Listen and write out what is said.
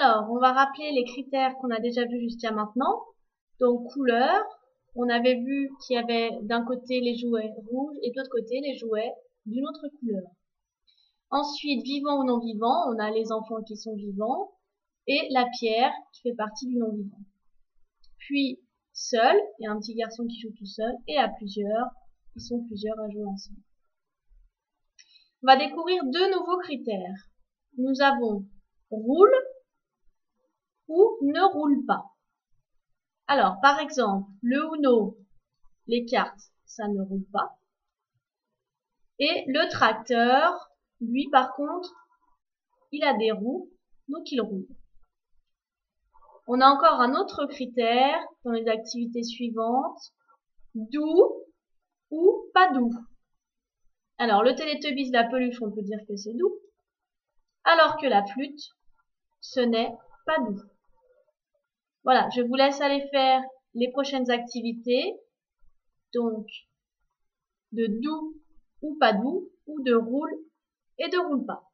Alors, on va rappeler les critères qu'on a déjà vus jusqu'à maintenant. Donc, couleur. On avait vu qu'il y avait d'un côté les jouets rouges et de l'autre côté les jouets d'une autre couleur. Ensuite, vivant ou non vivant, on a les enfants qui sont vivants et la pierre qui fait partie du non vivant. Puis, seul, il y a un petit garçon qui joue tout seul et à plusieurs, ils sont plusieurs à jouer ensemble. On va découvrir deux nouveaux critères. Nous avons roule ou ne roule pas. Alors, par exemple, le Uno, les cartes, ça ne roule pas. Et le tracteur, lui, par contre, il a des roues, donc il roule. On a encore un autre critère dans les activités suivantes. Doux ou pas doux. Alors, le Télétubbies, la peluche, on peut dire que c'est doux. Alors que la flûte, ce n'est pas doux. Voilà, je vous laisse aller faire les prochaines activités. Donc, de doux ou pas doux, ou de roule et de roule pas.